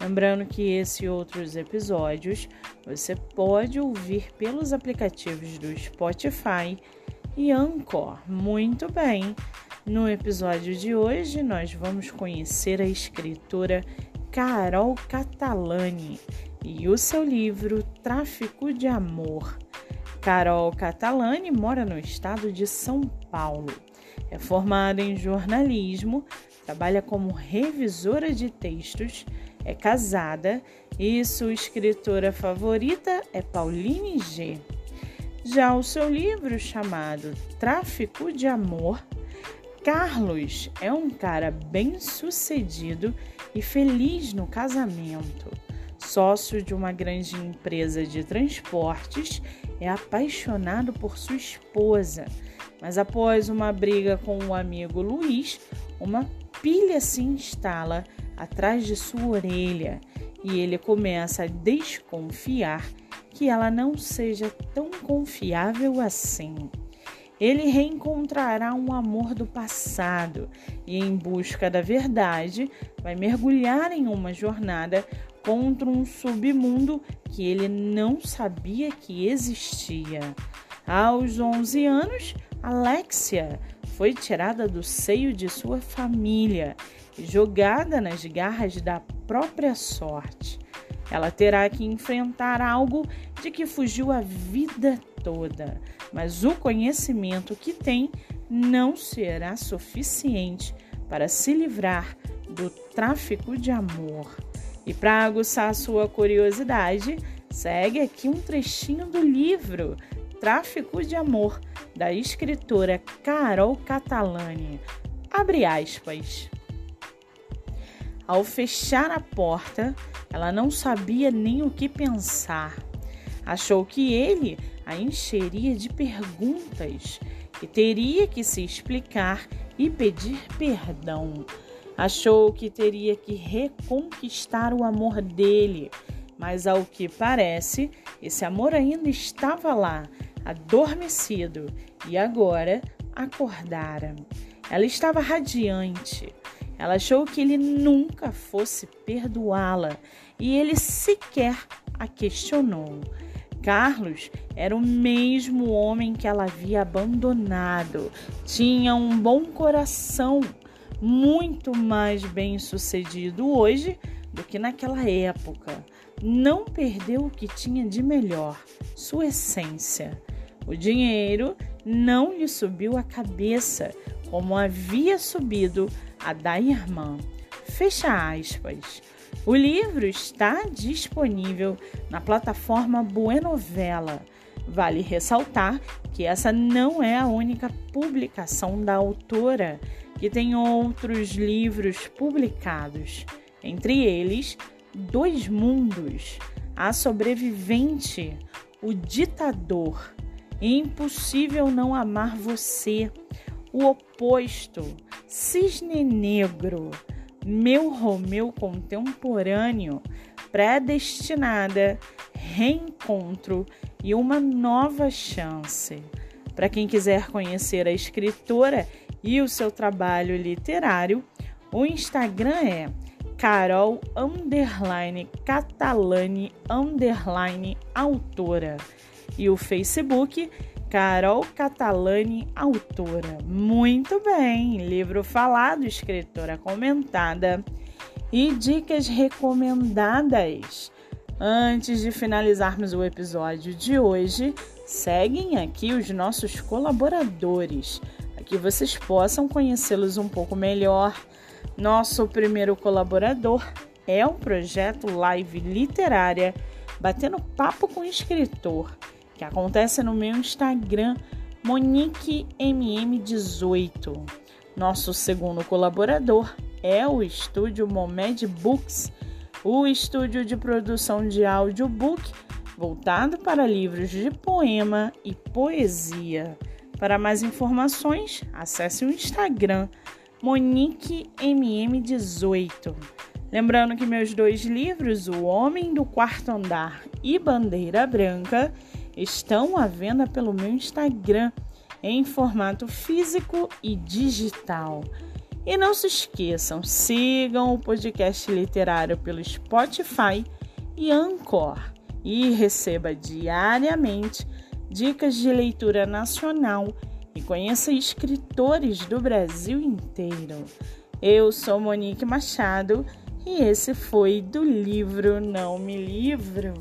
Lembrando que esse e outros episódios você pode ouvir pelos aplicativos do Spotify e Anchor. Muito bem! No episódio de hoje, nós vamos conhecer a escritora Carol Catalani e o seu livro Tráfico de Amor. Carol Catalani mora no estado de São Paulo. É formada em jornalismo, trabalha como revisora de textos é casada e sua escritora favorita é Pauline G. Já o seu livro chamado Tráfico de Amor, Carlos é um cara bem sucedido e feliz no casamento. Sócio de uma grande empresa de transportes, é apaixonado por sua esposa, mas após uma briga com o amigo Luiz, uma pilha se instala atrás de sua orelha e ele começa a desconfiar que ela não seja tão confiável assim. Ele reencontrará um amor do passado e, em busca da verdade, vai mergulhar em uma jornada contra um submundo que ele não sabia que existia. Aos 11 anos, Alexia foi tirada do seio de sua família jogada nas garras da própria sorte. Ela terá que enfrentar algo de que fugiu a vida toda, mas o conhecimento que tem não será suficiente para se livrar do tráfico de amor. E para aguçar sua curiosidade, segue aqui um trechinho do livro Tráfico de Amor, da escritora Carol Catalani. Abre aspas. Ao fechar a porta, ela não sabia nem o que pensar. Achou que ele a encheria de perguntas, que teria que se explicar e pedir perdão. Achou que teria que reconquistar o amor dele, mas ao que parece, esse amor ainda estava lá, adormecido, e agora acordara. Ela estava radiante, ela achou que ele nunca fosse perdoá-la e ele sequer a questionou. Carlos era o mesmo homem que ela havia abandonado. Tinha um bom coração, muito mais bem sucedido hoje do que naquela época. Não perdeu o que tinha de melhor, sua essência. O dinheiro não lhe subiu a cabeça como havia subido a da irmã. Fecha aspas. O livro está disponível na plataforma Buenovela. Vale ressaltar que essa não é a única publicação da autora, que tem outros livros publicados, entre eles Dois Mundos, A Sobrevivente, O Ditador, Impossível Não Amar Você, O Oposto, Cisne Negro, meu Romeu contemporâneo, predestinada, reencontro e uma nova chance. Para quem quiser conhecer a escritora e o seu trabalho literário, o Instagram é carol underline catalane underline autora e o Facebook Carol Catalani, autora. Muito bem, livro falado, escritora comentada e dicas recomendadas. Antes de finalizarmos o episódio de hoje, seguem aqui os nossos colaboradores, para que vocês possam conhecê-los um pouco melhor. Nosso primeiro colaborador é o projeto Live Literária Batendo Papo com Escritor que acontece no meu Instagram, MoniqueMM18. Nosso segundo colaborador é o estúdio Momed Books, o estúdio de produção de audiobook voltado para livros de poema e poesia. Para mais informações, acesse o Instagram MoniqueMM18. Lembrando que meus dois livros, O Homem do Quarto Andar e Bandeira Branca, estão à venda pelo meu Instagram em formato físico e digital. E não se esqueçam, sigam o podcast literário pelo Spotify e Anchor e receba diariamente dicas de leitura nacional e conheça escritores do Brasil inteiro. Eu sou Monique Machado e esse foi do livro Não Me Livro.